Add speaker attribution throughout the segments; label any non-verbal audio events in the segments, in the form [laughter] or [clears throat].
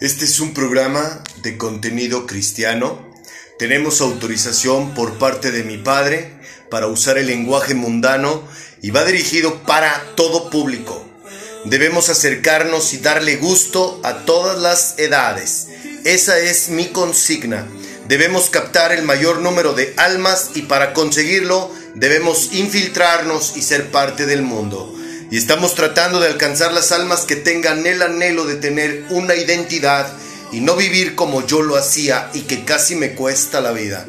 Speaker 1: Este es un programa de contenido cristiano. Tenemos autorización por parte de mi padre para usar el lenguaje mundano y va dirigido para todo público. Debemos acercarnos y darle gusto a todas las edades. Esa es mi consigna. Debemos captar el mayor número de almas y para conseguirlo debemos infiltrarnos y ser parte del mundo. Y estamos tratando de alcanzar las almas que tengan el anhelo de tener una identidad y no vivir como yo lo hacía y que casi me cuesta la vida.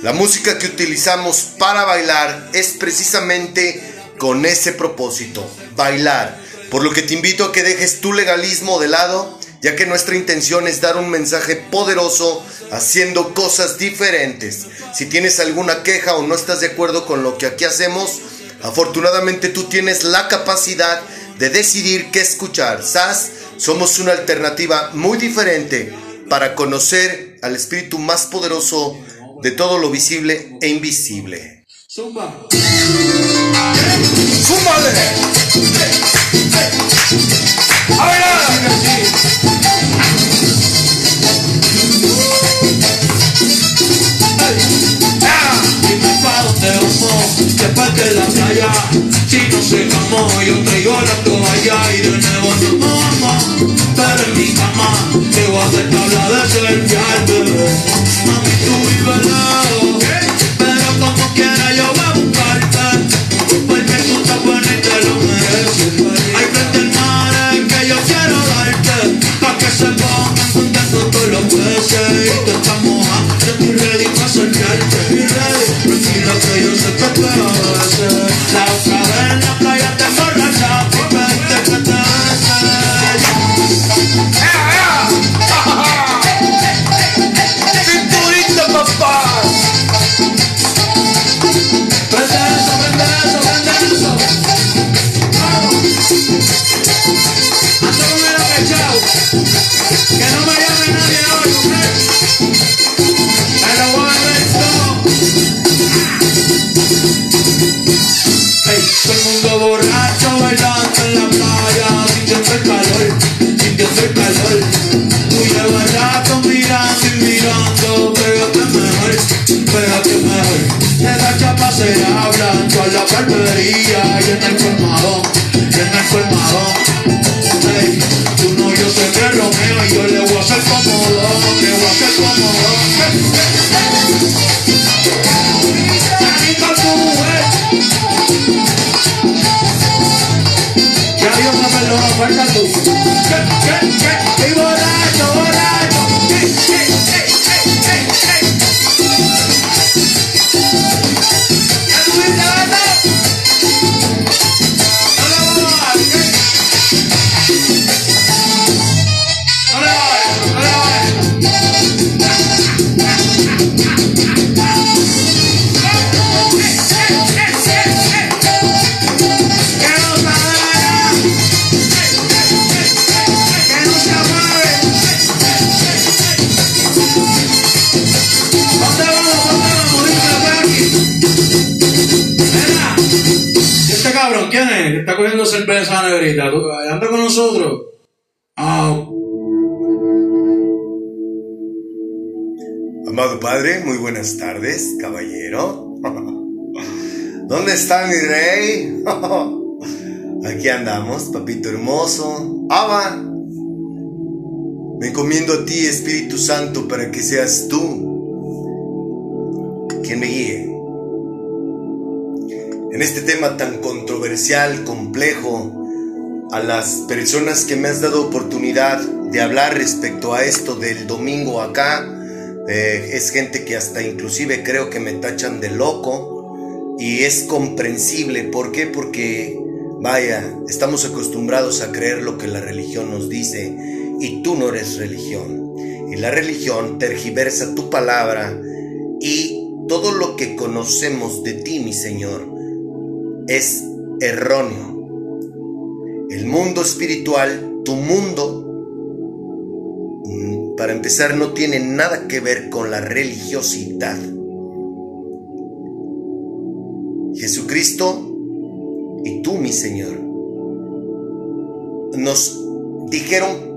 Speaker 1: La música que utilizamos para bailar es precisamente con ese propósito, bailar. Por lo que te invito a que dejes tu legalismo de lado, ya que nuestra intención es dar un mensaje poderoso haciendo cosas diferentes. Si tienes alguna queja o no estás de acuerdo con lo que aquí hacemos, afortunadamente tú tienes la capacidad de decidir qué escuchar. SAS, somos una alternativa muy diferente para conocer al espíritu más poderoso de todo lo visible e invisible.
Speaker 2: Zumba. A bailar. Dime pa' dónde vamos, después de la playa Si no se camó, yo traigo la toalla Y de nuevo nos vamos, pero en mi cama Te voy a hacer tabla de surfear, tranquila que
Speaker 1: Amado Padre, muy buenas tardes, caballero. [laughs] ¿Dónde está mi rey? [laughs] Aquí andamos, papito hermoso. Abba, me encomiendo a ti, Espíritu Santo, para que seas tú quien me guíe. En este tema tan controversial, complejo, a las personas que me has dado oportunidad de hablar respecto a esto del domingo acá, eh, es gente que hasta inclusive creo que me tachan de loco y es comprensible. ¿Por qué? Porque, vaya, estamos acostumbrados a creer lo que la religión nos dice y tú no eres religión. Y la religión tergiversa tu palabra y todo lo que conocemos de ti, mi Señor, es erróneo. El mundo espiritual, tu mundo, mm, para empezar, no tiene nada que ver con la religiosidad. Jesucristo y tú, mi Señor, nos dijeron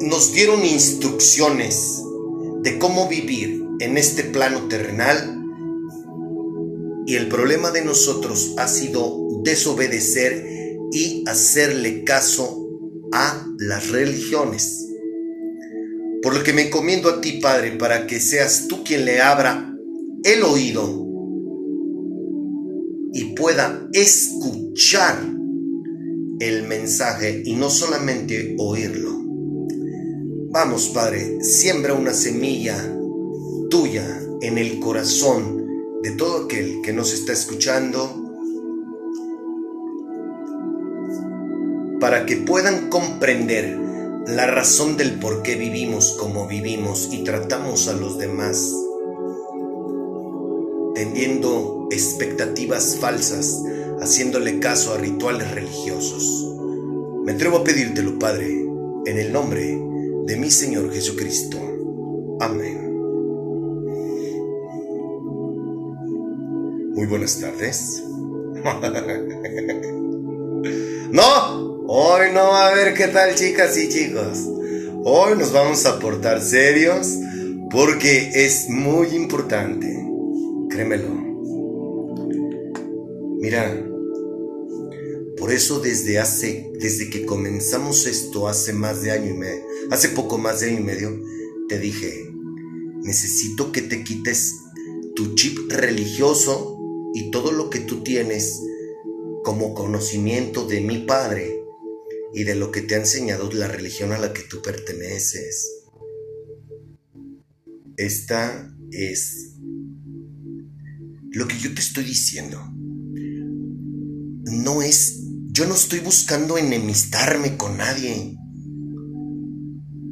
Speaker 1: nos dieron instrucciones de cómo vivir en este plano terrenal y el problema de nosotros ha sido desobedecer y hacerle caso a las religiones. Por lo que me encomiendo a ti, Padre, para que seas tú quien le abra el oído y pueda escuchar el mensaje y no solamente oírlo. Vamos, Padre, siembra una semilla tuya en el corazón de todo aquel que nos está escuchando para que puedan comprender la razón del por qué vivimos como vivimos y tratamos a los demás, tendiendo expectativas falsas, haciéndole caso a rituales religiosos. Me atrevo a pedírtelo, Padre, en el nombre de mi Señor Jesucristo. Amén. Muy buenas tardes. [laughs] no, Hoy no va a ver qué tal chicas y chicos. Hoy nos vamos a portar serios porque es muy importante. Créemelo. Mira, por eso desde hace, desde que comenzamos esto hace más de año y medio, hace poco más de año y medio, te dije, necesito que te quites tu chip religioso y todo lo que tú tienes como conocimiento de mi padre y de lo que te ha enseñado la religión a la que tú perteneces. Esta es lo que yo te estoy diciendo. No es, yo no estoy buscando enemistarme con nadie.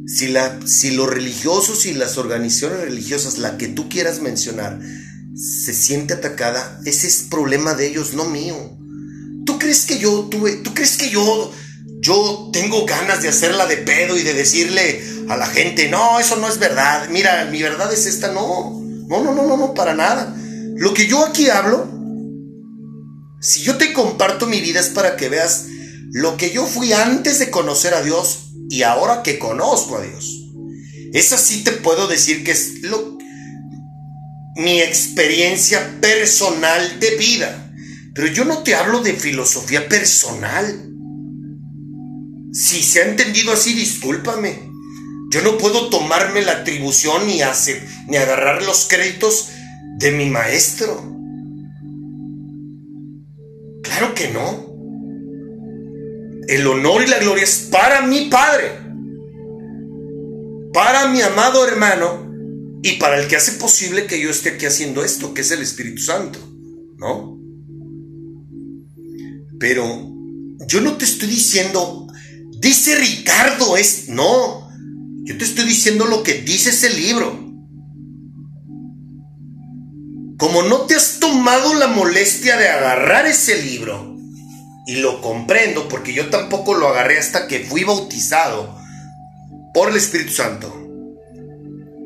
Speaker 1: Si, la, si los religiosos y las organizaciones religiosas, la que tú quieras mencionar, se siente atacada, ese es problema de ellos, no mío. ¿Tú crees que yo tuve, tú crees que yo yo tengo ganas de hacerla de pedo y de decirle a la gente, no, eso no es verdad. Mira, mi verdad es esta, no. No, no, no, no, para nada. Lo que yo aquí hablo, si yo te comparto mi vida es para que veas lo que yo fui antes de conocer a Dios y ahora que conozco a Dios. Esa sí te puedo decir que es lo, mi experiencia personal de vida. Pero yo no te hablo de filosofía personal. Si se ha entendido así, discúlpame. Yo no puedo tomarme la atribución ni, hacer, ni agarrar los créditos de mi maestro. Claro que no. El honor y la gloria es para mi Padre, para mi amado hermano y para el que hace posible que yo esté aquí haciendo esto, que es el Espíritu Santo, ¿no? Pero yo no te estoy diciendo Dice Ricardo, es... No, yo te estoy diciendo lo que dice ese libro. Como no te has tomado la molestia de agarrar ese libro, y lo comprendo porque yo tampoco lo agarré hasta que fui bautizado por el Espíritu Santo.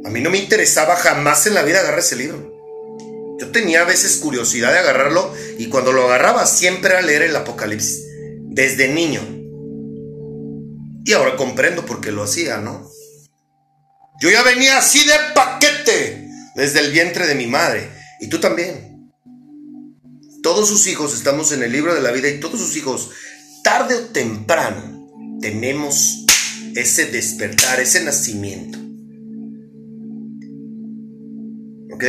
Speaker 1: A mí no me interesaba jamás en la vida agarrar ese libro. Yo tenía a veces curiosidad de agarrarlo y cuando lo agarraba siempre era leer el Apocalipsis, desde niño. Y ahora comprendo por qué lo hacía, ¿no? Yo ya venía así de paquete desde el vientre de mi madre. Y tú también. Todos sus hijos estamos en el libro de la vida y todos sus hijos, tarde o temprano, tenemos ese despertar, ese nacimiento. ¿Ok?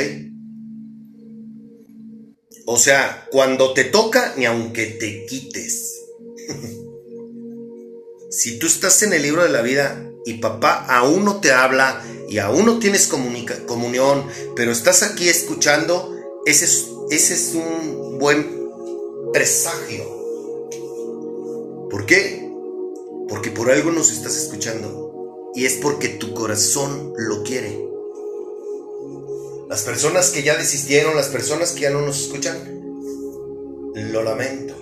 Speaker 1: O sea, cuando te toca, ni aunque te quites. [laughs] Si tú estás en el libro de la vida y papá aún no te habla y aún no tienes comunión, pero estás aquí escuchando, ese es, un buen presagio. ¿Por qué? Porque por algo nos estás escuchando y es porque tu corazón lo quiere. Las personas que ya desistieron, las personas que ya no nos escuchan, lo lamento.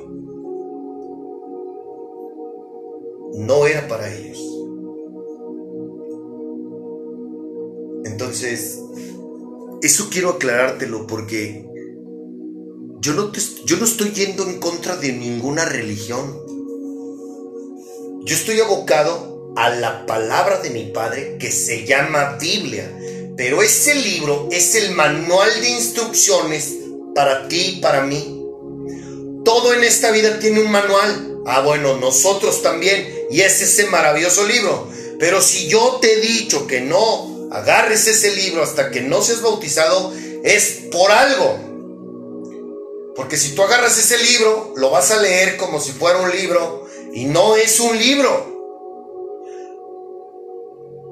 Speaker 1: No era para ellos. Entonces, eso quiero aclarártelo porque yo no, yo no estoy yendo en contra de ninguna religión. Yo estoy abocado a la palabra de mi Padre que se llama Biblia. Pero ese libro es el manual de instrucciones para ti y para mí. Todo en esta vida tiene un manual. Ah, bueno, nosotros también. Y es ese maravilloso libro. Pero si yo te he dicho que no agarres ese libro hasta que no seas bautizado, es por algo. Porque si tú agarras ese libro, lo vas a leer como si fuera un libro y no es un libro.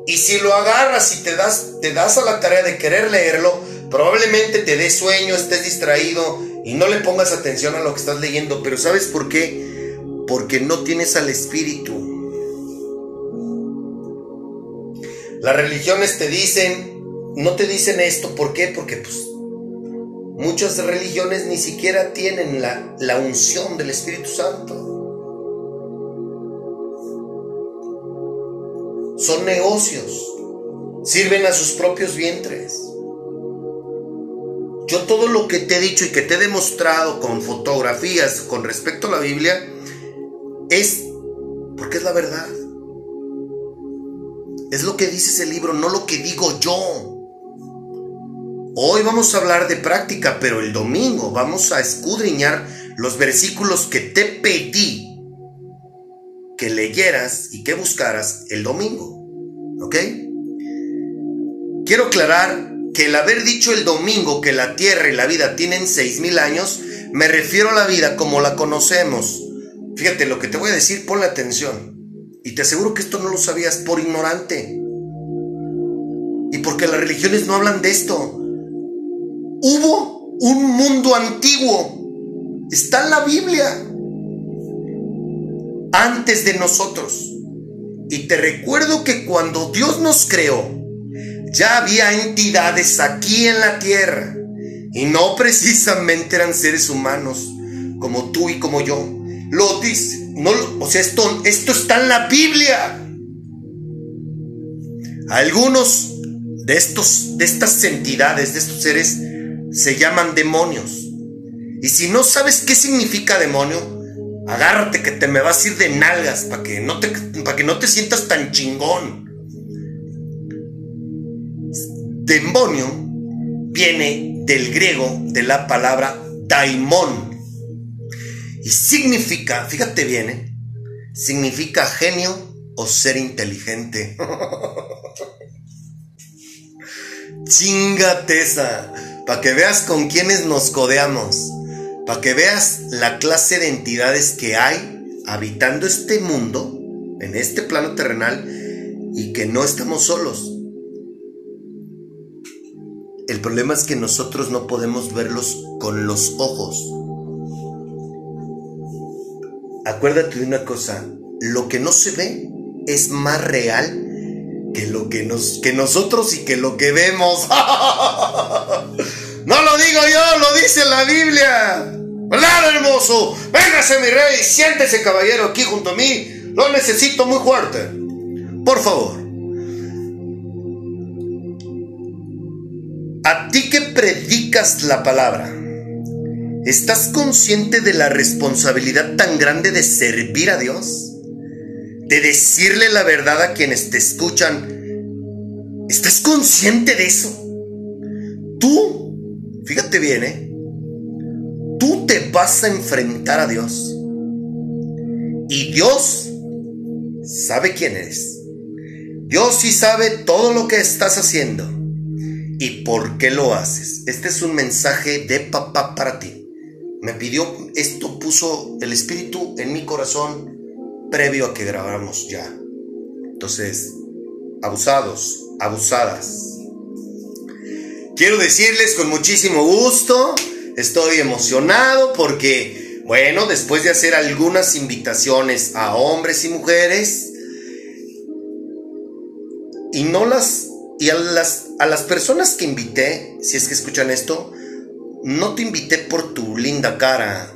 Speaker 1: Y si lo agarras y te das, te das a la tarea de querer leerlo, probablemente te dé sueño, estés distraído y no le pongas atención a lo que estás leyendo. Pero ¿sabes por qué? Porque no tienes al Espíritu. Las religiones te dicen, no te dicen esto, ¿por qué? Porque pues muchas religiones ni siquiera tienen la, la unción del Espíritu Santo. Son negocios, sirven a sus propios vientres. Yo todo lo que te he dicho y que te he demostrado con fotografías con respecto a la Biblia es porque es la verdad. Es lo que dice ese libro, no lo que digo yo. Hoy vamos a hablar de práctica, pero el domingo vamos a escudriñar los versículos que te pedí que leyeras y que buscaras el domingo. ¿Ok? Quiero aclarar que el haber dicho el domingo que la tierra y la vida tienen seis mil años, me refiero a la vida como la conocemos. Fíjate lo que te voy a decir, ponle atención. Y te aseguro que esto no lo sabías por ignorante. Y porque las religiones no hablan de esto. Hubo un mundo antiguo. Está en la Biblia. Antes de nosotros. Y te recuerdo que cuando Dios nos creó, ya había entidades aquí en la tierra. Y no precisamente eran seres humanos como tú y como yo. Lo dice no, o sea, esto, esto está en la Biblia. Algunos de, estos, de estas entidades, de estos seres, se llaman demonios. Y si no sabes qué significa demonio, agárrate que te me vas a ir de nalgas para que, no te, que no te sientas tan chingón. Demonio viene del griego de la palabra daimon y significa, fíjate bien, ¿eh? significa genio o ser inteligente. [laughs] Chingate esa, para que veas con quiénes nos codeamos, para que veas la clase de entidades que hay habitando este mundo, en este plano terrenal, y que no estamos solos. El problema es que nosotros no podemos verlos con los ojos acuérdate de una cosa, lo que no se ve es más real que lo que, nos, que nosotros y que lo que vemos. [laughs] no lo digo yo, lo dice la Biblia. ¿Verdad, hermoso? Véngase, mi rey, siéntese, caballero, aquí junto a mí. Lo necesito muy fuerte. Por favor. A ti que predicas la palabra ¿Estás consciente de la responsabilidad tan grande de servir a Dios? De decirle la verdad a quienes te escuchan. ¿Estás consciente de eso? Tú, fíjate bien, ¿eh? Tú te vas a enfrentar a Dios. Y Dios sabe quién eres. Dios sí sabe todo lo que estás haciendo y por qué lo haces. Este es un mensaje de papá para ti me pidió, esto puso el Espíritu en mi corazón previo a que grabáramos ya. Entonces, abusados, abusadas. Quiero decirles con muchísimo gusto, estoy emocionado porque, bueno, después de hacer algunas invitaciones a hombres y mujeres, y no las, y a las, a las personas que invité, si es que escuchan esto, no te invité por tu linda cara.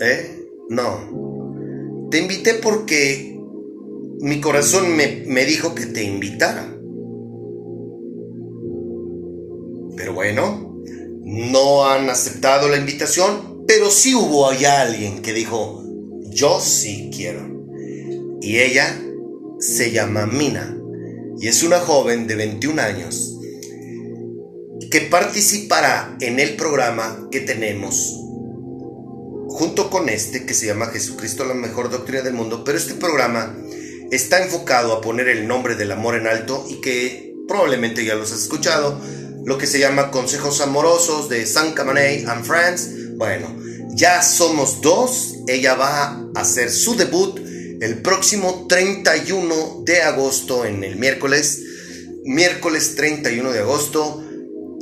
Speaker 1: ¿Eh? No. Te invité porque mi corazón me, me dijo que te invitara. Pero bueno, no han aceptado la invitación, pero sí hubo allá alguien que dijo, yo sí quiero. y ella se llama Mina y es una joven de 21 años que participará en el programa que tenemos junto con este que se llama Jesucristo la mejor doctrina del mundo, pero este programa está enfocado a poner el nombre del amor en alto y que probablemente ya los has escuchado, lo que se llama Consejos Amorosos de San Camaney and Friends. Bueno, ya somos dos, ella va a hacer su debut el próximo 31 de agosto en el miércoles, miércoles 31 de agosto,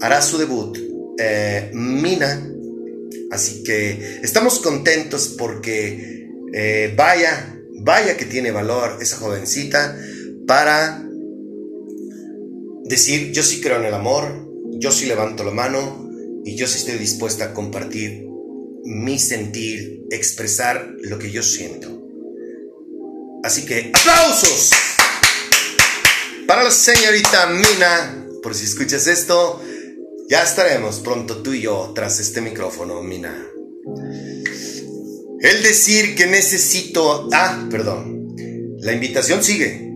Speaker 1: hará su debut eh, Mina Así que estamos contentos porque eh, vaya, vaya que tiene valor esa jovencita para decir, yo sí creo en el amor, yo sí levanto la mano y yo sí estoy dispuesta a compartir mi sentir, expresar lo que yo siento. Así que aplausos para la señorita Mina, por si escuchas esto. Ya estaremos pronto tú y yo tras este micrófono, Mina. El decir que necesito... Ah, perdón. La invitación sigue.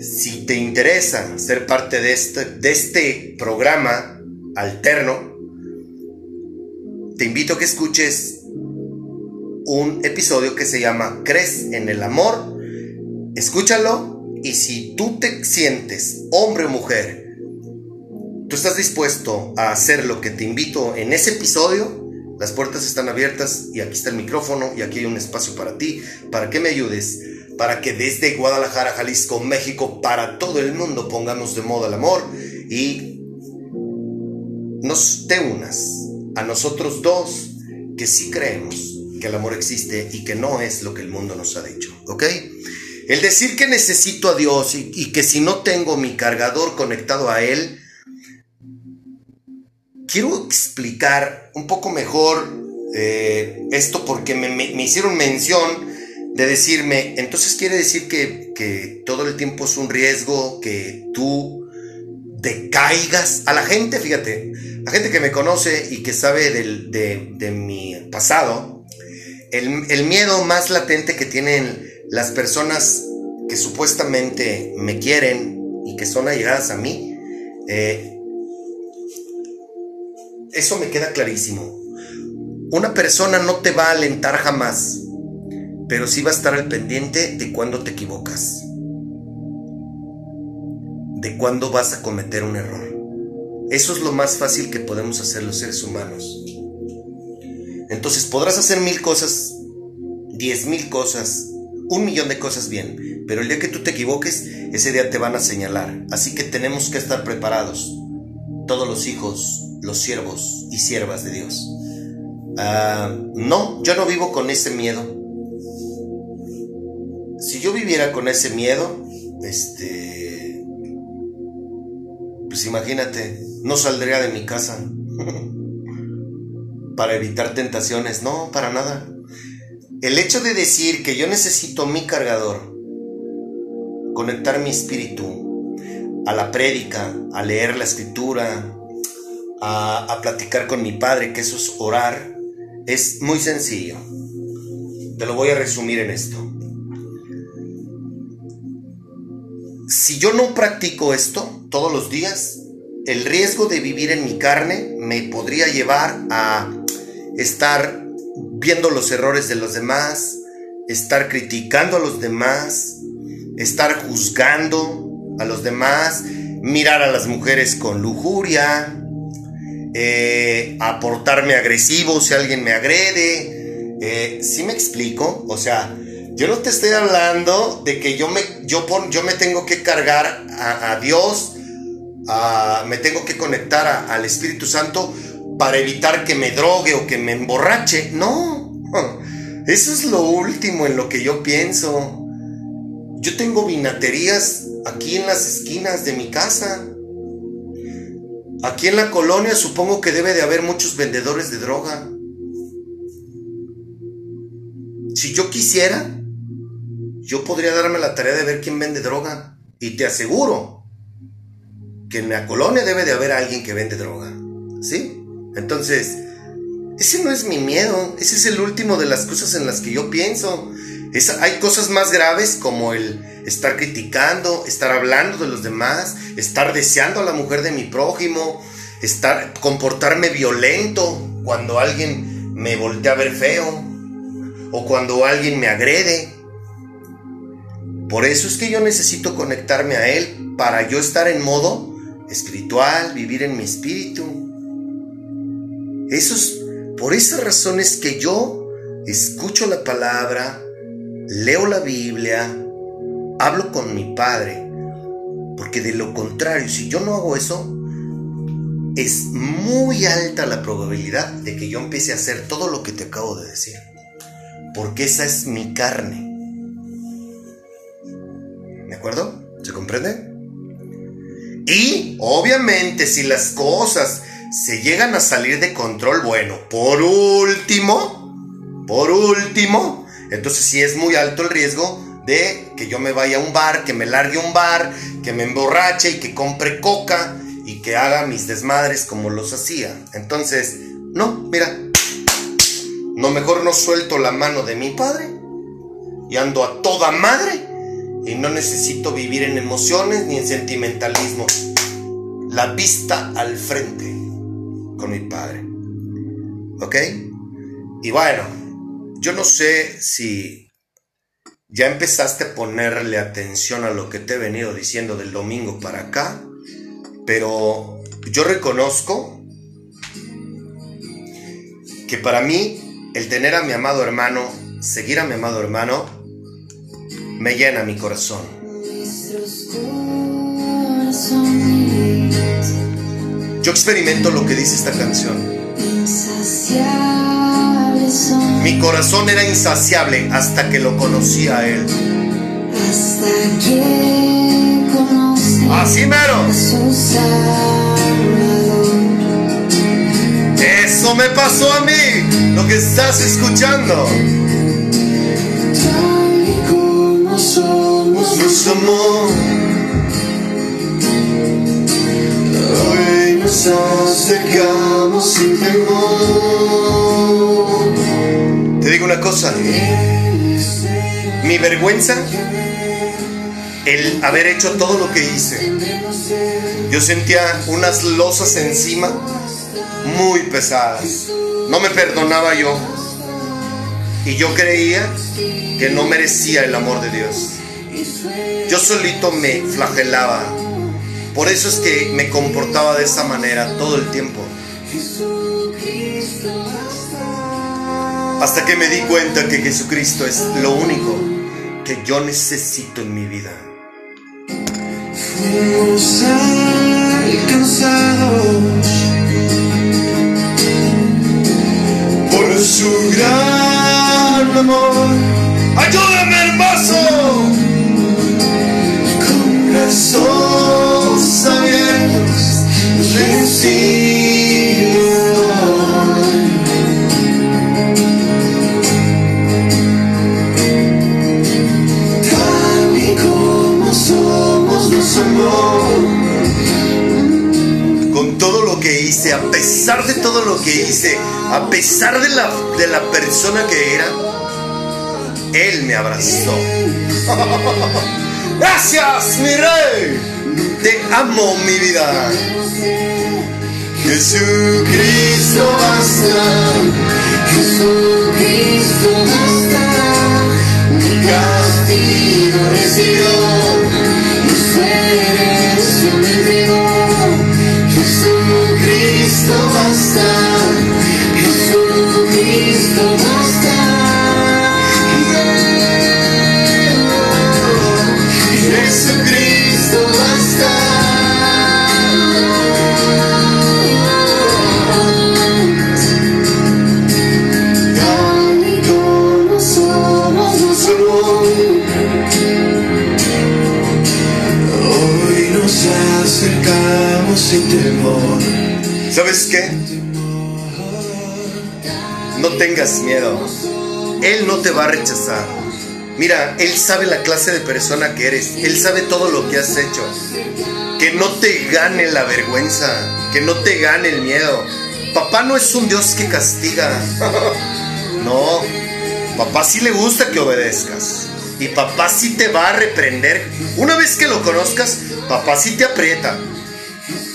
Speaker 1: Si te interesa ser parte de este, de este programa alterno, te invito a que escuches un episodio que se llama ¿Crees en el amor? Escúchalo y si tú te sientes hombre o mujer tú estás dispuesto a hacer lo que te invito en ese episodio, las puertas están abiertas y aquí está el micrófono y aquí hay un espacio para ti, para que me ayudes, para que desde Guadalajara, Jalisco, México, para todo el mundo pongamos de moda el amor y nos te unas a nosotros dos que sí creemos que el amor existe y que no es lo que el mundo nos ha dicho, ¿ok? El decir que necesito a Dios y, y que si no tengo mi cargador conectado a Él, quiero explicar un poco mejor eh, esto porque me, hicieron mención de decirme, entonces quiere decir que, todo el tiempo es un riesgo, que tú decaigas a la gente, fíjate, la gente que me conoce y que sabe de, mi pasado, el, miedo más latente que tienen las personas que supuestamente me quieren y que son allegadas a mí, eh, eso me queda clarísimo. Una persona no te va a alentar jamás, pero sí va a estar al pendiente de cuando te equivocas, de cuándo vas a cometer un error. Eso es lo más fácil que podemos hacer los seres humanos. Entonces podrás hacer mil cosas, diez mil cosas, un millón de cosas bien, pero el día que tú te equivoques, ese día te van a señalar. Así que tenemos que estar preparados, todos los hijos, los siervos y siervas de Dios. Ah, no, yo no vivo con ese miedo. Si yo viviera con ese miedo, este, pues imagínate, no saldría de mi casa [laughs] para evitar tentaciones, no, para nada. El hecho de decir que yo necesito mi cargador, conectar mi espíritu a la prédica, a leer la escritura, a, platicar con mi padre, que eso es orar, es muy sencillo. Te lo voy a resumir en esto. Si yo no practico esto todos los días, el riesgo de vivir en mi carne me podría llevar a estar viendo los errores de los demás, estar criticando a los demás, estar juzgando a los demás, mirar a las mujeres con lujuria, eh, aportarme agresivo si alguien me agrede. Eh, ¿Sí me explico? O sea, yo no te estoy hablando de que yo me, yo yo me tengo que cargar a, Dios, me tengo que conectar al Espíritu Santo para evitar que me drogue o que me emborrache. No, [laughs] eso es lo último en lo que yo pienso. Yo tengo vinaterías aquí en las esquinas de mi casa. Aquí en la colonia supongo que debe de haber muchos vendedores de droga. Si yo quisiera, yo podría darme la tarea de ver quién vende droga. Y te aseguro que en la colonia debe de haber alguien que vende droga. ¿Sí? Entonces, ese no es mi miedo. Ese es el último de las cosas en las que yo pienso. Hay cosas más graves como el estar criticando, estar hablando de los demás, estar deseando a la mujer de mi prójimo, estar comportarme violento cuando alguien me voltea a ver feo o cuando alguien me agrede. Por eso es que yo necesito conectarme a él para yo estar en modo espiritual, vivir en mi espíritu. Eso por esas razones que yo escucho la palabra, leo la Biblia, hablo con mi Padre, porque de lo contrario, si yo no hago eso, es muy alta la probabilidad de que yo empiece a hacer todo lo que te acabo de decir, porque esa es mi carne. ¿De acuerdo? ¿Se comprende? Y obviamente si las cosas se llegan a salir de control, bueno, por último, por último, entonces sí es muy alto el riesgo de que yo me vaya a un bar, que me largue un bar, que me emborrache y que compre coca y que haga mis desmadres como los hacía. Entonces, no, mira, no mejor no suelto la mano de mi padre y ando a toda madre y no necesito vivir en emociones ni en sentimentalismo. La vista al frente con mi padre. ¿Ok? Y bueno, yo no sé si ya empezaste a ponerle atención a lo que te he venido diciendo del domingo para acá, pero yo reconozco que para mí el tener a mi amado hermano, seguir a mi amado hermano, me llena mi corazón. Yo experimento lo que dice esta canción. Mi corazón era insaciable hasta que lo conocí a Él. Hasta que conocí Así mero. Eso me pasó a mí, lo que estás escuchando. Tal y como somos, nos amó. Temor. Digo una cosa, mi vergüenza, el haber hecho todo lo que hice, yo sentía unas losas encima muy pesadas, no me perdonaba yo. Y yo creía que no merecía el amor de Dios. Yo solito me flagelaba, por eso es que me comportaba de esa manera todo el tiempo. Hasta que me di cuenta que Jesucristo es lo único que yo necesito en mi vida. Fuimos alcanzados por su gran amor. ¡Ayúdame, a pesar de todo lo que hice, a pesar de la, de la persona que era, Él me abrazó. [laughs] Gracias, mi rey. Te amo, mi vida. Jesucristo basta. Jesucristo basta. Mi castigo recibió. ¿Sabes tengas miedo. Él no te va a rechazar. Mira, Él sabe la clase de persona que eres. Él sabe todo lo que has hecho. Que no te gane la vergüenza. Que no te gane el miedo. Papá no es un Dios que castiga. [laughs] No. Papá sí le gusta que obedezcas. Y papá sí te va a reprender. Una vez que lo conozcas, papá sí te aprieta.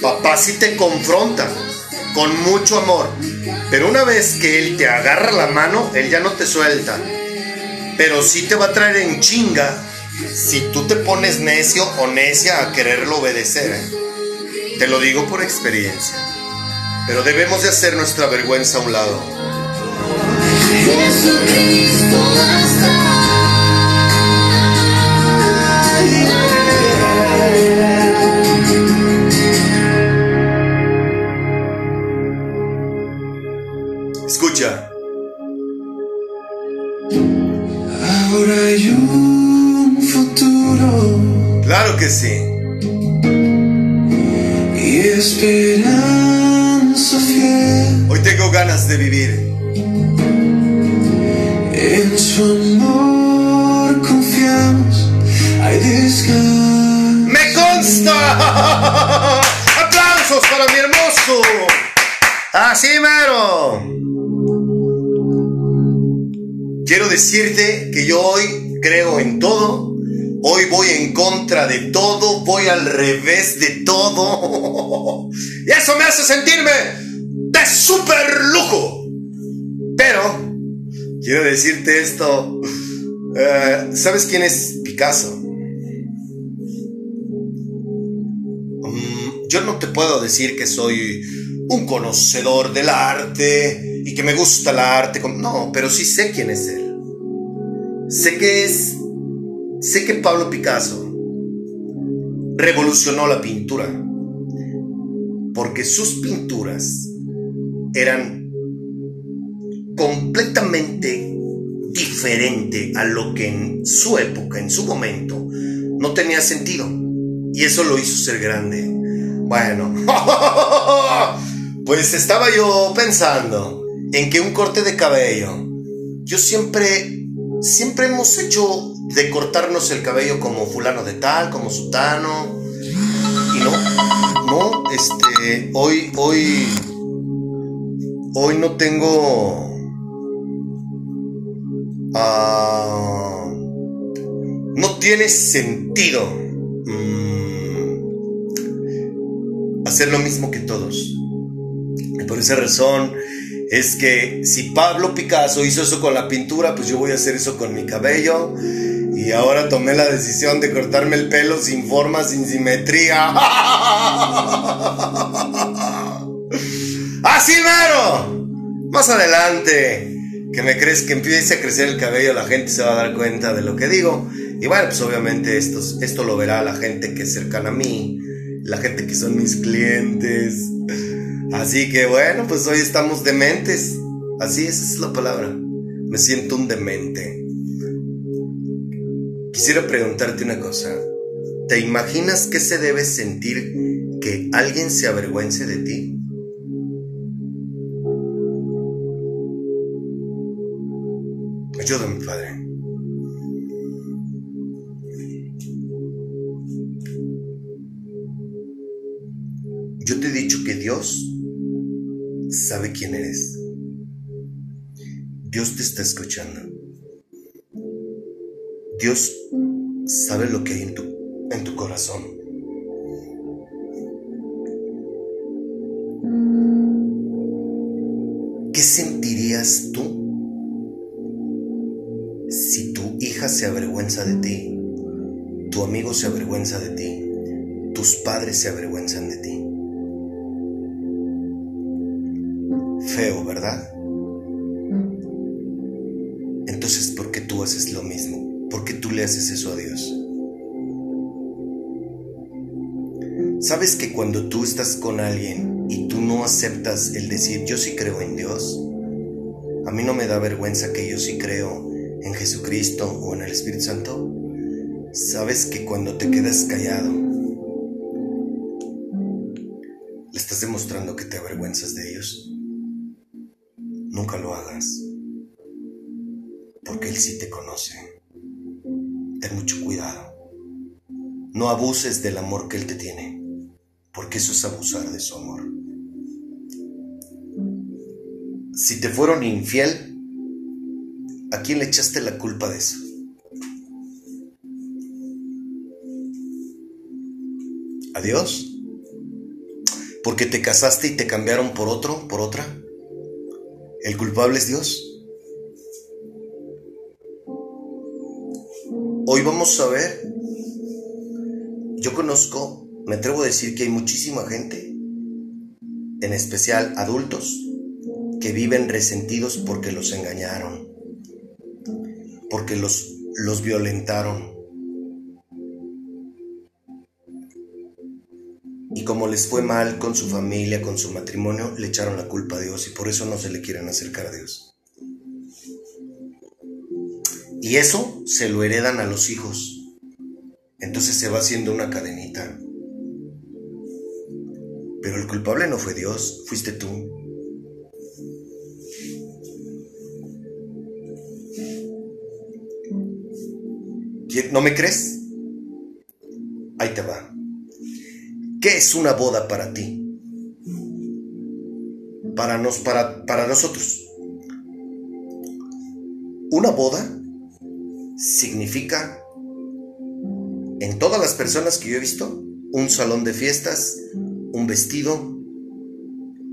Speaker 1: Papá sí te confronta con mucho amor. Pero una vez que él te agarra la mano, él ya no te suelta. Pero sí te va a traer en chinga si tú te pones necio o necia a quererlo obedecer. ¿eh? Te lo digo por experiencia. Pero debemos de hacer nuestra vergüenza a un lado. De vivir.
Speaker 2: En su amor.
Speaker 1: ¡Me consta! [laughs] ¡Aplausos para mi hermoso! ¡Así mero! Quiero decirte que yo hoy creo en todo. Hoy voy en contra de todo, voy al revés de todo. [laughs] Y eso me hace sentirme de súper lujo. Pero, quiero decirte esto. eh, ¿Sabes quién es Picasso? Mm, yo no te puedo decir que soy un conocedor del arte y que me gusta el arte. No, pero sí sé quién es él. Sé que es. Sé que Pablo Picasso revolucionó la pintura. Porque sus pinturas eran completamente diferente a lo que en su época, en su momento, no tenía sentido. Y eso lo hizo ser grande. Bueno, [laughs] pues estaba yo pensando en que un corte de cabello, yo siempre, siempre hemos hecho de cortarnos el cabello como fulano de tal, como sutano. Y no, no, este, hoy, hoy, hoy no tengo... no tiene sentido mm, hacer lo mismo que todos. Por esa razón es que si Pablo Picasso hizo eso con la pintura, pues yo voy a hacer eso con mi cabello. Y ahora tomé la decisión de cortarme el pelo sin forma, sin simetría. [laughs] ¡Así mero! Más adelante, que me crees que empiece a crecer el cabello, la gente se va a dar cuenta de lo que digo. Y bueno, pues obviamente esto, esto lo verá la gente que es cercana a mí, la gente que son mis clientes. Así que bueno, pues hoy estamos dementes. Así esa es la palabra. Me siento un demente. Quisiera preguntarte una cosa. ¿Te imaginas qué se debe sentir que alguien se avergüence de ti? Sabe quién eres. Dios te está escuchando. Dios sabe lo que hay en tu, en tu corazón. ¿Qué sentirías tú si tu hija se avergüenza de ti, tu amigo se avergüenza de ti, tus padres se avergüenzan de ti? Feo, ¿verdad? Entonces, ¿por qué tú haces lo mismo? ¿Por qué tú le haces eso a Dios? ¿Sabes que cuando tú estás con alguien y tú no aceptas el decir yo sí creo en Dios? A mí no me da vergüenza que yo sí creo en Jesucristo o en el Espíritu Santo. ¿Sabes que cuando te quedas callado, le estás demostrando que te avergüenzas de ellos? Nunca lo hagas, porque Él sí te conoce. Ten mucho cuidado. No abuses del amor que Él te tiene, porque eso es abusar de su amor. Si te fueron infiel, ¿A quién le echaste la culpa de eso? ¿A Dios? ¿Porque te casaste y te cambiaron por otro, por otra? ¿El culpable es Dios? Hoy vamos a ver, yo conozco, me atrevo a decir que hay muchísima gente, en especial adultos, que viven resentidos porque los engañaron, porque los, los violentaron. Y como les fue mal con su familia, con su matrimonio, le echaron la culpa a Dios y por eso no se le quieren acercar a Dios. Y eso se lo heredan a los hijos. Entonces se va haciendo una cadenita. Pero el culpable no fue Dios, fuiste tú. ¿No me crees? Ahí te va. ¿Qué es una boda para ti? Para, nos, para, para nosotros. Una boda significa, en todas las personas que yo he visto, un salón de fiestas, un vestido,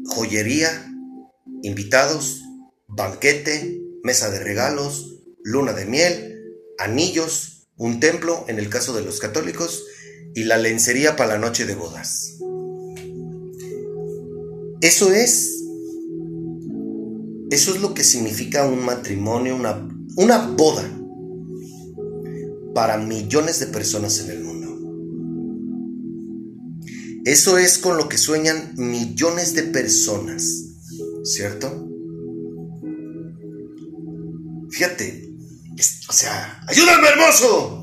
Speaker 1: joyería, invitados, banquete, mesa de regalos, luna de miel, anillos, un templo en el caso de los católicos y la lencería para la noche de bodas. Eso es, eso es lo que significa un matrimonio, una, una boda para millones de personas en el mundo. Eso es con lo que sueñan millones de personas, ¿cierto? Fíjate, o sea, ayúdame hermoso.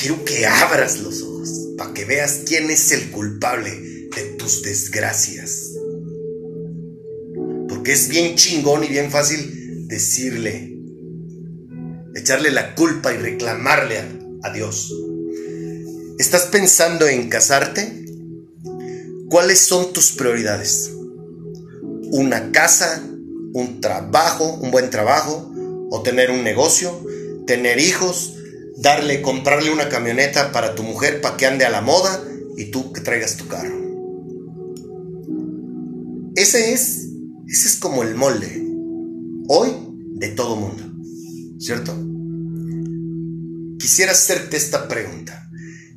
Speaker 1: Quiero que abras los ojos para que veas quién es el culpable de tus desgracias. Porque es bien chingón y bien fácil decirle, echarle la culpa y reclamarle a, a Dios. ¿Estás pensando en casarte? ¿Cuáles son tus prioridades? ¿Una casa? ¿Un trabajo? ¿Un buen trabajo? o tener un negocio, tener hijos, darle, comprarle una camioneta para tu mujer para que ande a la moda y tú que traigas tu carro. Ese es, ese es como el molde hoy de todo mundo, ¿cierto? Quisiera hacerte esta pregunta.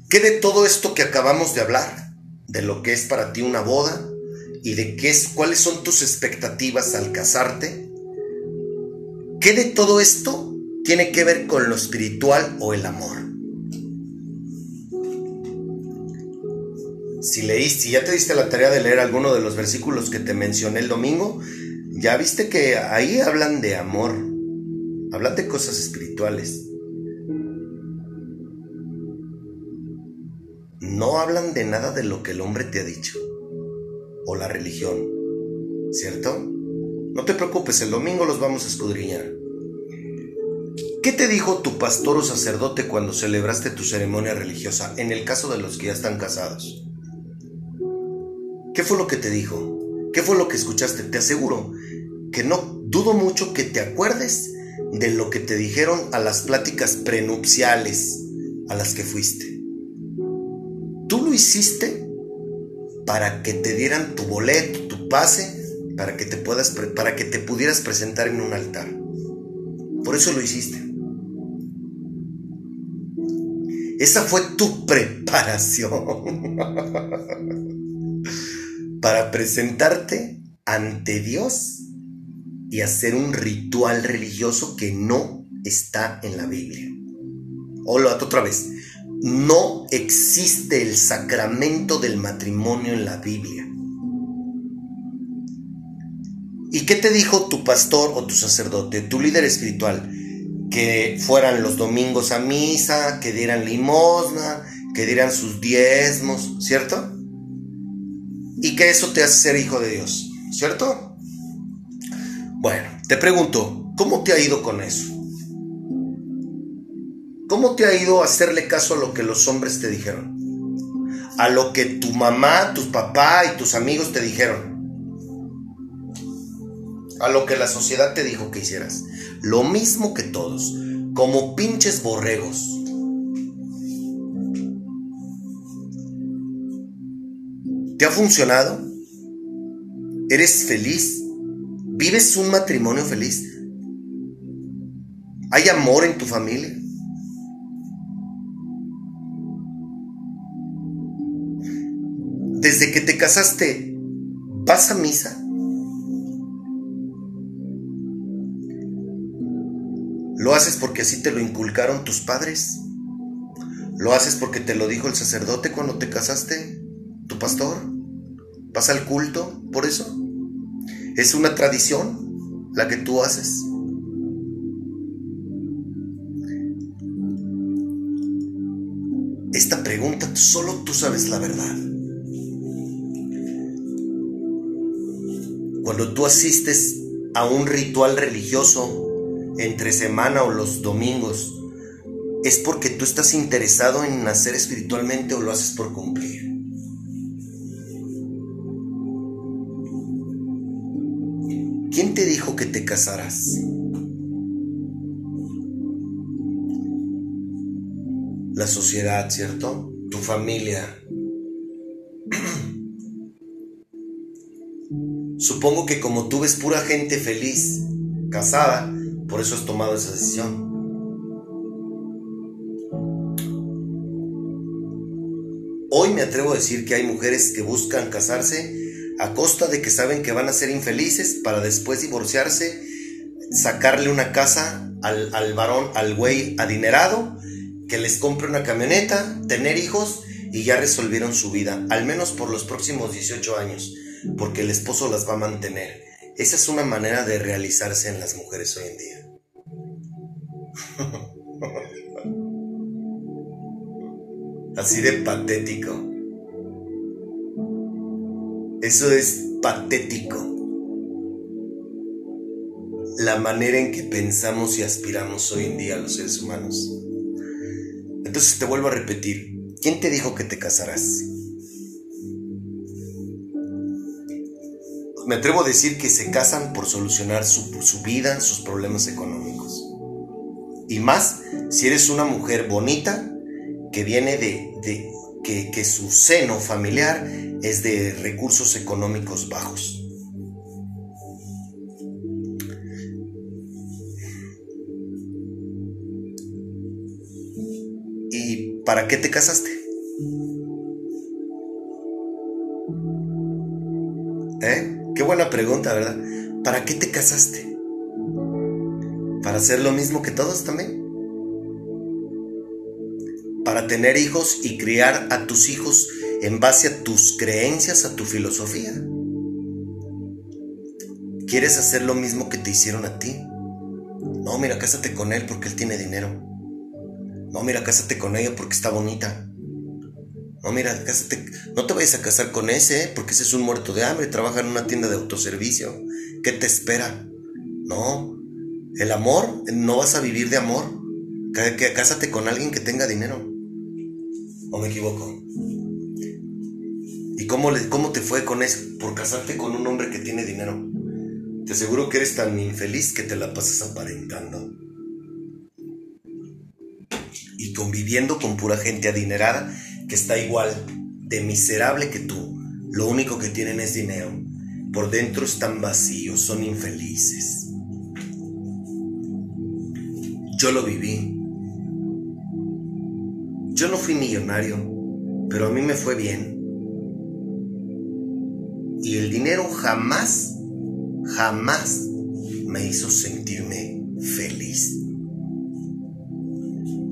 Speaker 1: ¿Qué de todo esto que acabamos de hablar, de lo que es para ti una boda y de qué es, cuáles son tus expectativas al casarte? ¿Qué de todo esto tiene que ver con lo espiritual o el amor? Si leíste, si ya te diste la tarea de leer alguno de los versículos que te mencioné el domingo, ya viste que ahí hablan de amor, hablan de cosas espirituales. No hablan de nada de lo que el hombre te ha dicho o la religión, ¿cierto? No te preocupes, el domingo los vamos a escudriñar. ¿Qué te dijo tu pastor o sacerdote cuando celebraste tu ceremonia religiosa en el caso de los que ya están casados? ¿Qué fue lo que te dijo? ¿Qué fue lo que escuchaste? Te aseguro que no dudo mucho que te acuerdes de lo que te dijeron a las pláticas prenupciales a las que fuiste. Tú lo hiciste para que te dieran tu boleto, tu pase para que te puedas para que te pudieras presentar en un altar. Por eso lo hiciste. Esa fue tu preparación [laughs] para presentarte ante Dios y hacer un ritual religioso que no está en la Biblia. Hola, otra vez. No existe el sacramento del matrimonio en la Biblia. ¿Y qué te dijo tu pastor o tu sacerdote, tu líder espiritual? Que fueran los domingos a misa, que dieran limosna, que dieran sus diezmos, ¿cierto? Y que eso te hace ser hijo de Dios, ¿cierto? Bueno, te pregunto, ¿cómo te ha ido con eso? ¿Cómo te ha ido a hacerle caso a lo que los hombres te dijeron? A lo que tu mamá, tu papá y tus amigos te dijeron. A lo que la sociedad te dijo que hicieras. Lo mismo que todos, como pinches borregos. ¿Te ha funcionado? ¿Eres feliz? ¿Vives un matrimonio feliz? ¿Hay amor en tu familia? Desde que te casaste, ¿vas a misa? ¿Lo haces porque así te lo inculcaron tus padres? ¿Lo haces porque te lo dijo el sacerdote cuando te casaste? ¿Tu pastor? ¿Vas al culto por eso? ¿Es una tradición la que tú haces? Esta pregunta solo tú sabes la verdad. Cuando tú asistes a un ritual religioso entre semana o los domingos, ¿es porque tú estás interesado en nacer espiritualmente o lo haces por cumplir? ¿Quién te dijo que te casarás? La sociedad, ¿cierto? Tu familia. [clears throat] Supongo que como tú ves pura gente feliz, casada, por eso has tomado esa decisión. Hoy me atrevo a decir que hay mujeres que buscan casarse a costa de que saben que van a ser infelices para después divorciarse, sacarle una casa al, al varón, al güey adinerado, que les compre una camioneta, tener hijos y ya resolvieron su vida, al menos por los próximos 18 años, porque el esposo las va a mantener. Esa es una manera de realizarse en las mujeres hoy en día. [laughs] Así de patético. Eso es patético. La manera en que pensamos y aspiramos hoy en día los seres humanos. Entonces te vuelvo a repetir, ¿quién te dijo que te casarás? Me atrevo a decir que se casan por solucionar su, su vida, sus problemas económicos. Y más si eres una mujer bonita que viene de, que, que su seno familiar es de recursos económicos bajos. ¿Y para qué te casaste? Buena pregunta, ¿verdad? ¿Para qué te casaste? para hacer lo mismo que todos también. Para tener hijos y criar a tus hijos en base a tus creencias, a tu filosofía. ¿Quieres hacer lo mismo que te hicieron a ti? No, mira, cásate con él porque él tiene dinero. No, mira, cásate con ella porque está bonita. No, mira, cásate. No te vayas a casar con ese, ¿eh? porque ese es un muerto de hambre, trabaja en una tienda de autoservicio. ¿Qué te espera? No, el amor, no vas a vivir de amor. Cásate con alguien que tenga dinero. ¿O me equivoco? ¿Y cómo, le, cómo te fue con eso? Por casarte con un hombre que tiene dinero. Te aseguro que eres tan infeliz que te la pasas aparentando. Y conviviendo con pura gente adinerada que está igual de miserable que tú. Lo único que tienen es dinero. Por dentro están vacíos, son infelices. Yo lo viví. Yo no fui millonario, pero a mí me fue bien. Y el dinero jamás, jamás me hizo sentirme feliz.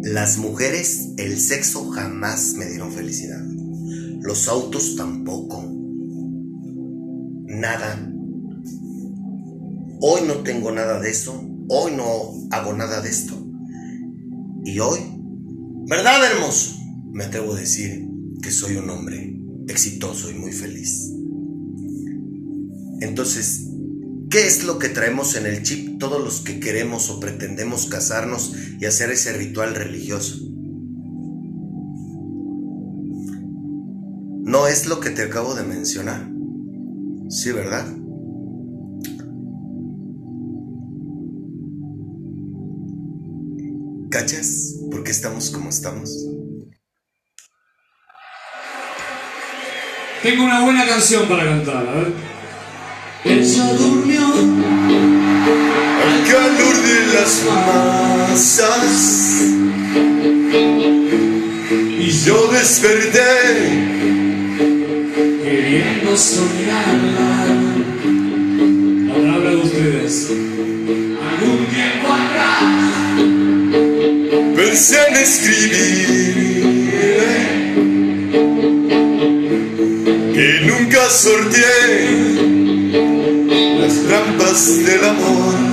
Speaker 1: Las mujeres, el sexo jamás me dieron felicidad. Los autos tampoco. Nada. Hoy no tengo nada de eso. Hoy no hago nada de esto. Y hoy, ¿verdad hermoso? Me atrevo a decir que soy un hombre exitoso y muy feliz. Entonces, ¿Qué es lo que traemos en el chip todos los que queremos o pretendemos casarnos y hacer ese ritual religioso? No es lo que te acabo de mencionar. Sí, ¿verdad? ¿Cachas? ¿Por qué estamos como estamos?
Speaker 2: Tengo una buena canción para cantar, a ver. Ella durmió
Speaker 1: al calor de las masas y yo desperté
Speaker 2: queriendo soñarla. Ahora habla de ustedes. Algún tiempo atrás
Speaker 1: pensé en escribir que nunca sorteé las trampas del amor.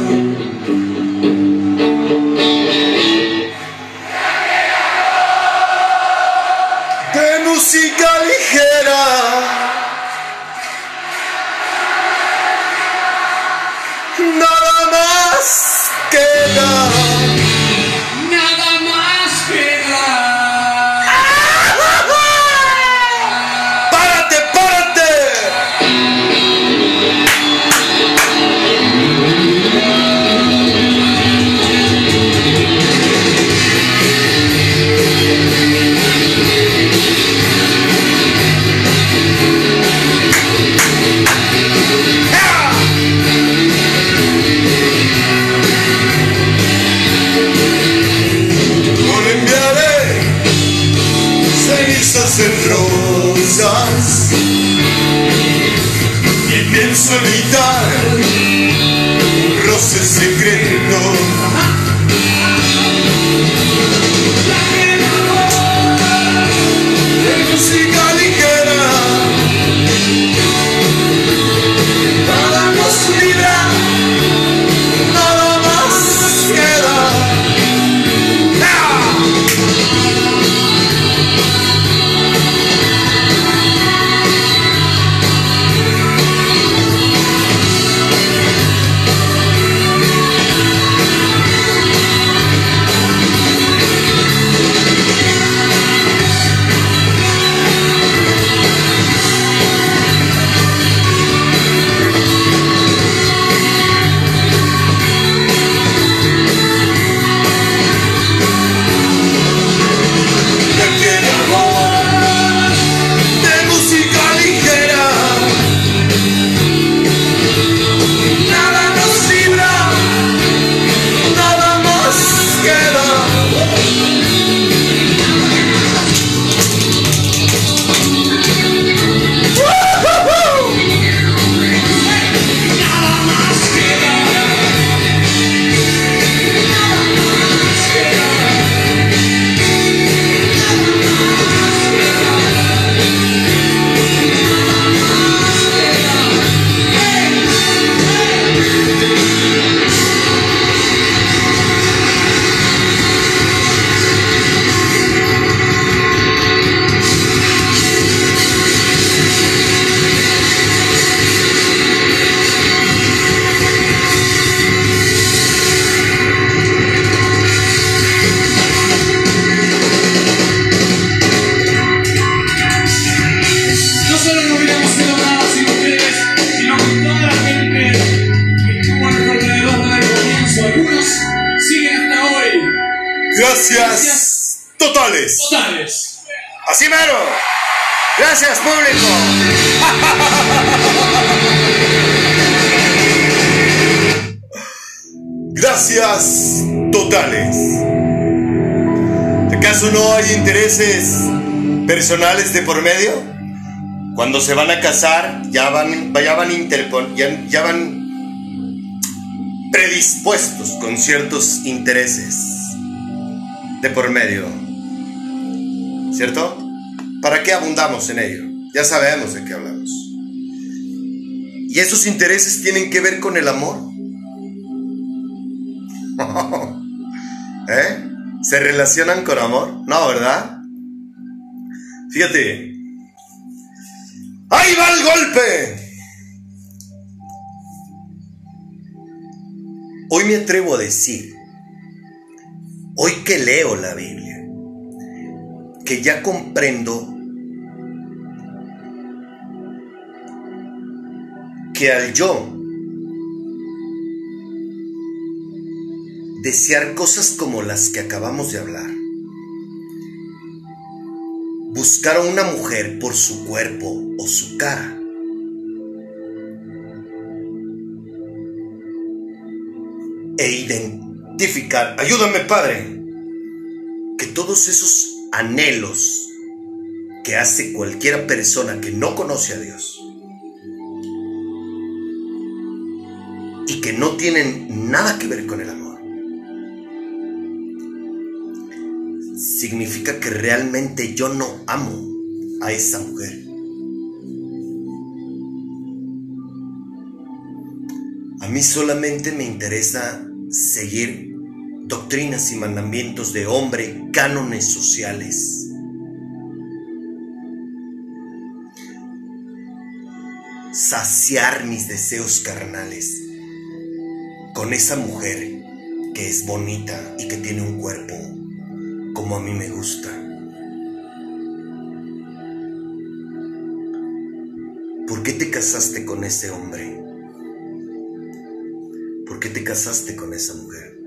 Speaker 1: Personales de por medio? Cuando se van a casar, ya van, ya van, ya van predispuestos con ciertos intereses de por medio. ¿Cierto? ¿Para qué abundamos en ello? Ya sabemos de qué hablamos. ¿Y esos intereses tienen que ver con el amor? [laughs] ¿Eh? ¿Se relacionan con amor? No, ¿verdad? Fíjate. ¡Ahí va el golpe! Hoy me atrevo a decir, hoy que leo la Biblia, que ya comprendo que al yo desear cosas como las que acabamos de hablar, buscar a una mujer por su cuerpo o su cara. E identificar, ayúdame Padre, que todos esos anhelos que hace cualquiera persona que no conoce a Dios y que no tienen nada que ver con el amor, significa que realmente yo no amo a esa mujer. A mí solamente me interesa seguir doctrinas y mandamientos de hombre, cánones sociales. Saciar mis deseos carnales con esa mujer que es bonita y que tiene un cuerpo como a mí me gusta. ¿Por qué te casaste con ese hombre? ¿Por qué te casaste con esa mujer?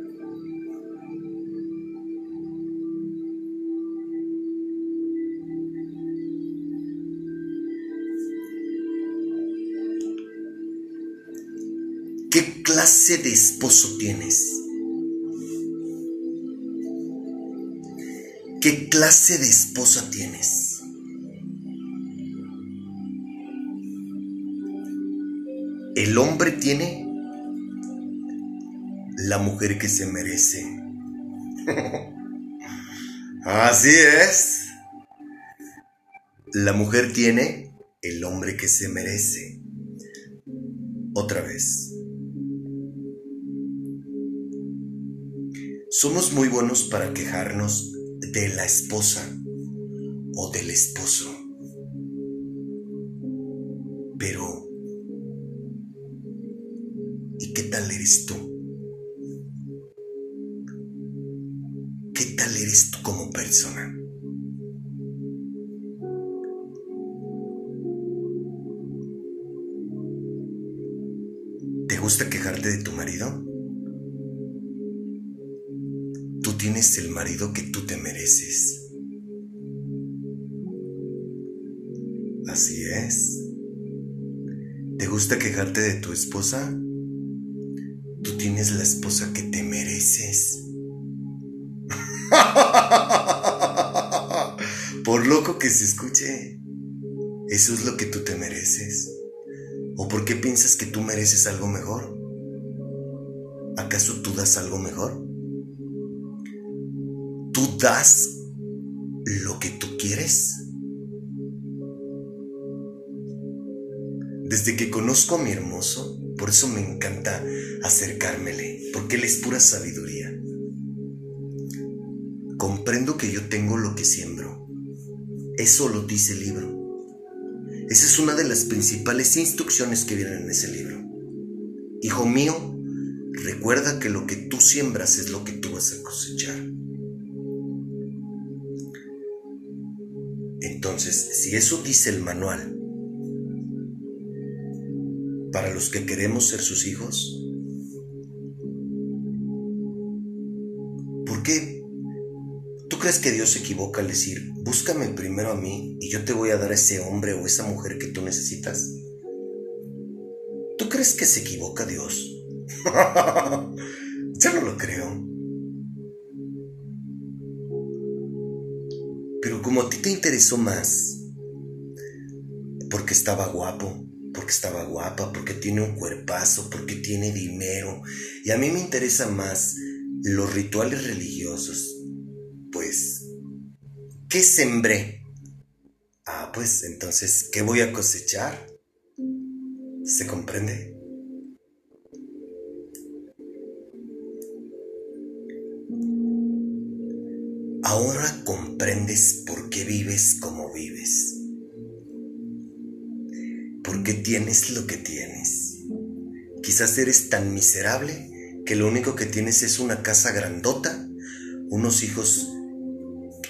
Speaker 1: ¿Qué clase de esposo tienes? ¿Qué clase de esposa tienes? El hombre tiene la mujer que se merece. [laughs] Así es. La mujer tiene el hombre que se merece. Otra vez. Somos muy buenos para quejarnos de la esposa o del esposo. Pero, ¿y qué tal eres tú? ¿Qué tal eres tú como persona? ¿Te gusta quejarte de tu marido? Tienes el marido que tú te mereces. Así es. ¿Te gusta quejarte de tu esposa? Tú tienes la esposa que te mereces. [laughs] Por loco que se escuche, eso es lo que tú te mereces. ¿O por qué piensas que tú mereces algo mejor? ¿Acaso tú das algo mejor? ¿Tú das lo que tú quieres? Desde que conozco a mi hermoso, por eso me encanta acercármele, porque él es pura sabiduría. Comprendo que yo tengo lo que siembro. Eso lo dice el libro. Esa es una de las principales instrucciones que vienen en ese libro. Hijo mío, recuerda que lo que tú siembras es lo que tú vas a cosechar. Entonces, si eso dice el manual, para los que queremos ser sus hijos, ¿por qué? ¿Tú crees que Dios se equivoca al decir, búscame primero a mí y yo te voy a dar a ese hombre o esa mujer que tú necesitas? ¿Tú crees que se equivoca Dios? [laughs] yo no lo creo. Como a ti te interesó más, porque estaba guapo, porque estaba guapa, porque tiene un cuerpazo, porque tiene dinero, y a mí me interesa más los rituales religiosos, pues, ¿qué sembré? Ah, pues entonces, ¿qué voy a cosechar? ¿Se comprende? Ahora comprendes por qué vives como vives. ¿Por qué tienes lo que tienes? Quizás eres tan miserable que lo único que tienes es una casa grandota, unos hijos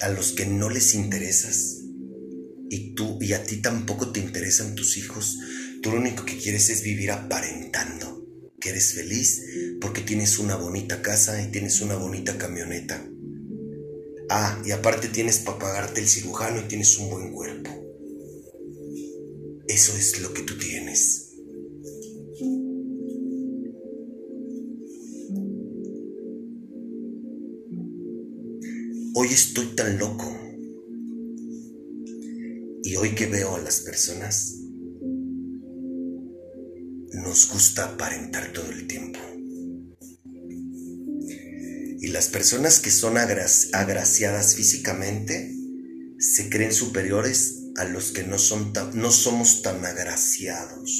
Speaker 1: a los que no les interesas y tú y a ti tampoco te interesan tus hijos. Tú lo único que quieres es vivir aparentando que eres feliz porque tienes una bonita casa y tienes una bonita camioneta Ah, y aparte tienes para pagarte el cirujano y tienes un buen cuerpo. Eso es lo que tú tienes. Hoy estoy tan loco. Y hoy que veo a las personas, nos gusta aparentar todo el tiempo. Y las personas que son agraciadas físicamente se creen superiores a los que no, son no somos tan agraciados.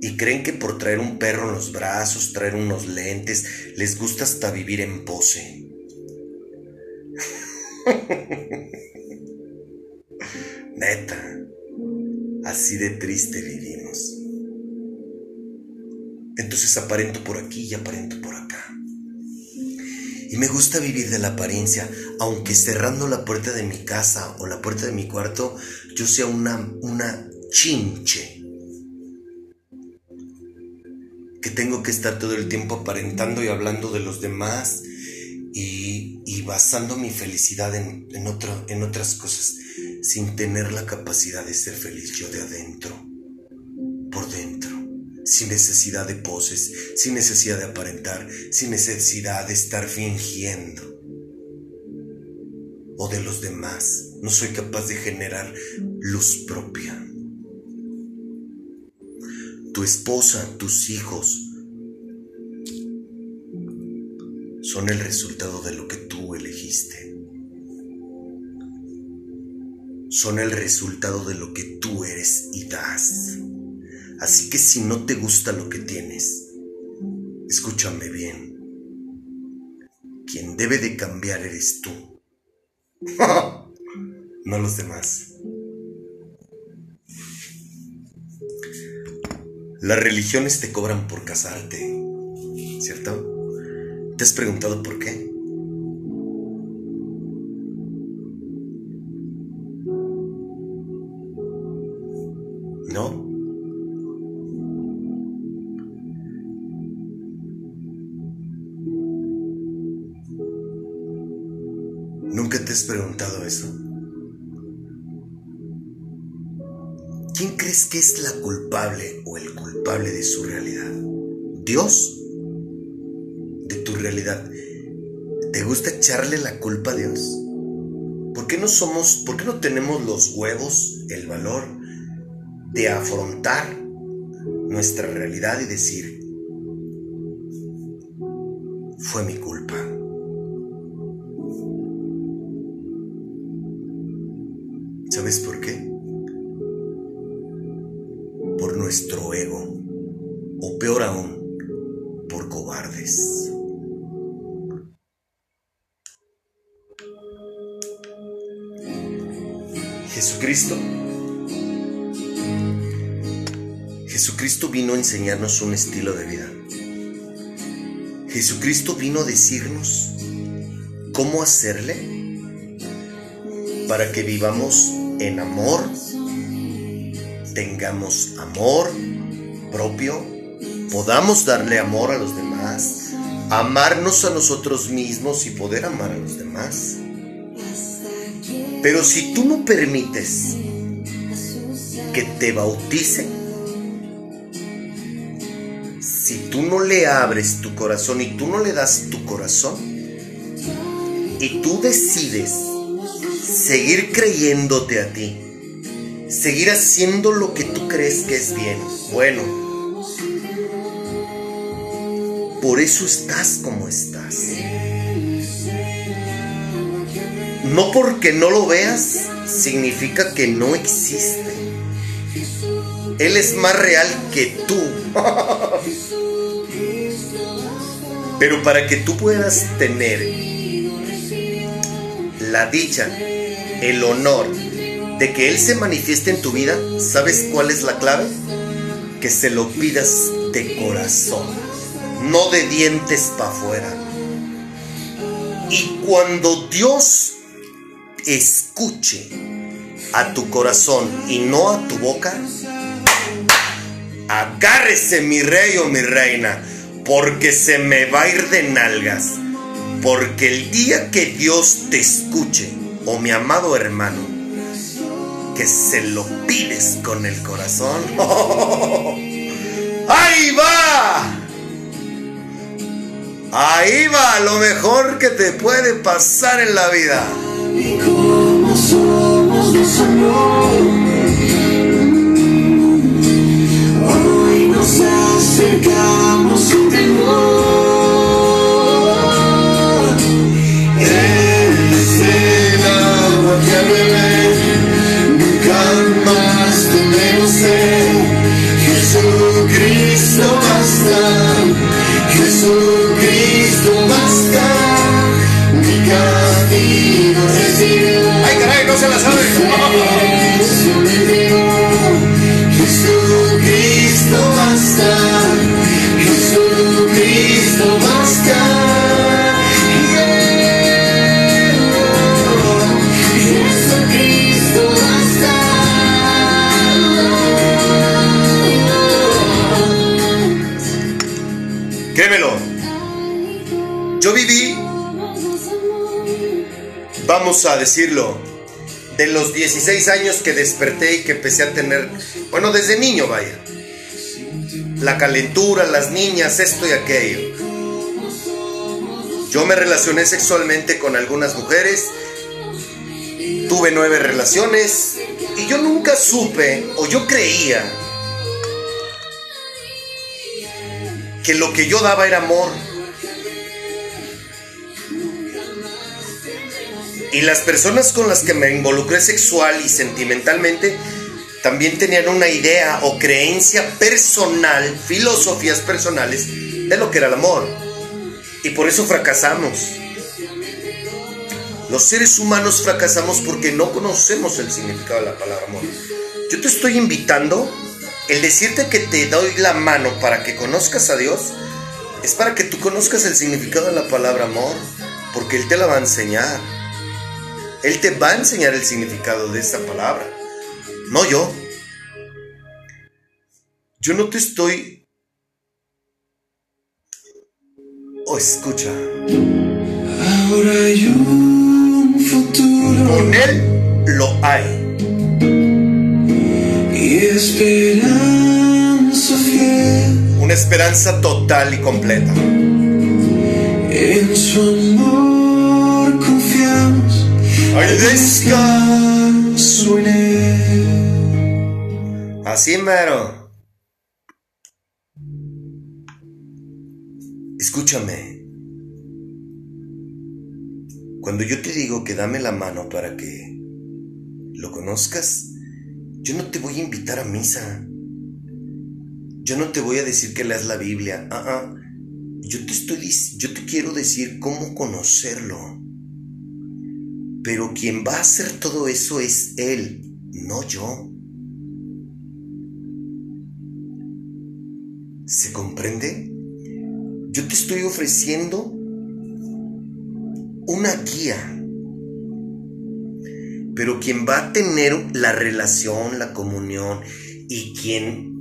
Speaker 1: Y creen que por traer un perro en los brazos, traer unos lentes, les gusta hasta vivir en pose. [laughs] Neta, así de triste vivimos. Aparento por aquí y aparento por acá. Y me gusta vivir de la apariencia, aunque cerrando la puerta de mi casa o la puerta de mi cuarto, yo sea una, una chinche. Que tengo que estar todo el tiempo aparentando y hablando de los demás y, basando mi felicidad en, en otras cosas, sin tener la capacidad de ser feliz yo de adentro, por dentro sin necesidad de poses, sin necesidad de aparentar, sin necesidad de estar fingiendo. O de los demás, no soy capaz de generar luz propia. Tu esposa, tus hijos, son el resultado de lo que tú elegiste. Son el resultado de lo que tú eres y das. Así que si no te gusta lo que tienes, escúchame bien. Quien debe de cambiar eres tú. [laughs] no los demás. Las religiones te cobran por casarte, ¿cierto? ¿Te has preguntado por qué? ¿No? Te has preguntado eso? ¿Quién crees que es la culpable o el culpable de su realidad? ¿Dios? ¿De tu realidad? ¿Te gusta echarle la culpa a Dios? ¿Por qué no somos, por qué no tenemos los huevos, el valor de afrontar nuestra realidad y decir, enseñarnos un estilo de vida. Jesucristo vino a decirnos cómo hacerle para que vivamos en amor, tengamos amor propio, podamos darle amor a los demás, amarnos a nosotros mismos y poder amar a los demás. Pero si tú no permites que te bautice, no le abres tu corazón y tú no le das tu corazón, y tú decides seguir creyéndote a ti, seguir haciendo lo que tú crees que es bien. Bueno, por eso estás como estás. No porque no lo veas significa que no existe. Él es más real que tú. [laughs] Pero para que tú puedas tener la dicha el honor de que Él se manifieste en tu vida, ¿sabes cuál es la clave? Que se lo pidas de corazón, no de dientes para afuera. Y cuando Dios escuche a tu corazón y no a tu boca, agárrese mi rey o mi reina, porque se me va a ir de nalgas. Porque el día que Dios te escuche, oh mi amado hermano, que se lo pides con el corazón, [laughs] ¡ahí va! Ahí va lo mejor que te puede pasar en la vida.
Speaker 3: Y como somos los
Speaker 1: a decirlo, de los 16 años que desperté y que empecé a tener, bueno, desde niño, vaya, la calentura, las niñas, esto y aquello. Yo me relacioné sexualmente con algunas mujeres, tuve nueve relaciones y yo nunca supe o yo creía que lo que yo daba era amor. Y las personas con las que me involucré sexual y sentimentalmente también tenían una idea o creencia personal, filosofías personales de lo que era el amor. Y por eso fracasamos. Los seres humanos fracasamos porque no conocemos el significado de la palabra amor. Yo te estoy invitando, el decirte que te doy la mano para que conozcas a Dios, es para que tú conozcas el significado de la palabra amor, porque Él te la va a enseñar. Él te va a enseñar el significado de esa palabra, no yo. Yo no te estoy... Oh, escucha.
Speaker 3: Ahora hay un futuro
Speaker 1: Con Él lo hay.
Speaker 3: y esperanza fiel
Speaker 1: Una esperanza total y completa.
Speaker 3: en su amor
Speaker 1: Hay
Speaker 3: descanso en él.
Speaker 1: Así mero. Escúchame. Cuando yo te digo que dame la mano para que lo conozcas, yo no te voy a invitar a misa. Yo no te voy a decir que leas la Biblia. Ah, ah. Yo te estoy yo te quiero decir cómo conocerlo. Pero quien va a hacer todo eso es él, no yo. ¿Se comprende? Yo te estoy ofreciendo una guía. Pero quien va a tener la relación, la comunión y quien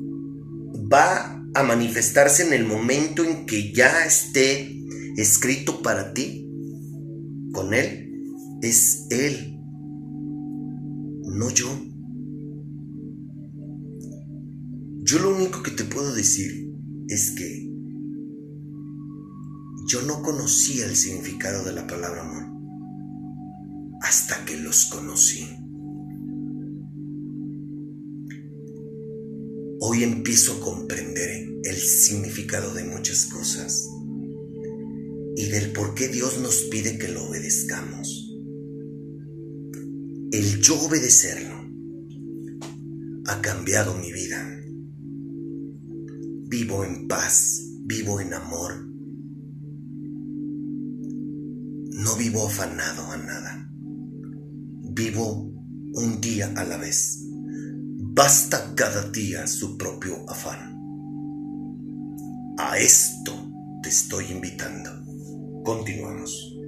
Speaker 1: va a manifestarse en el momento en que ya esté escrito para ti, con Él, es Él, no yo. Yo lo único que te puedo decir es que yo no conocía el significado de la palabra amor hasta que los conocí. Hoy empiezo a comprender el significado de muchas cosas y del por qué Dios nos pide que lo obedezcamos. El yo obedecerlo ha cambiado mi vida. Vivo en paz, vivo en amor. No vivo afanado a nada. Vivo un día a la vez. Basta cada día su propio afán. A esto te estoy invitando. Continuamos.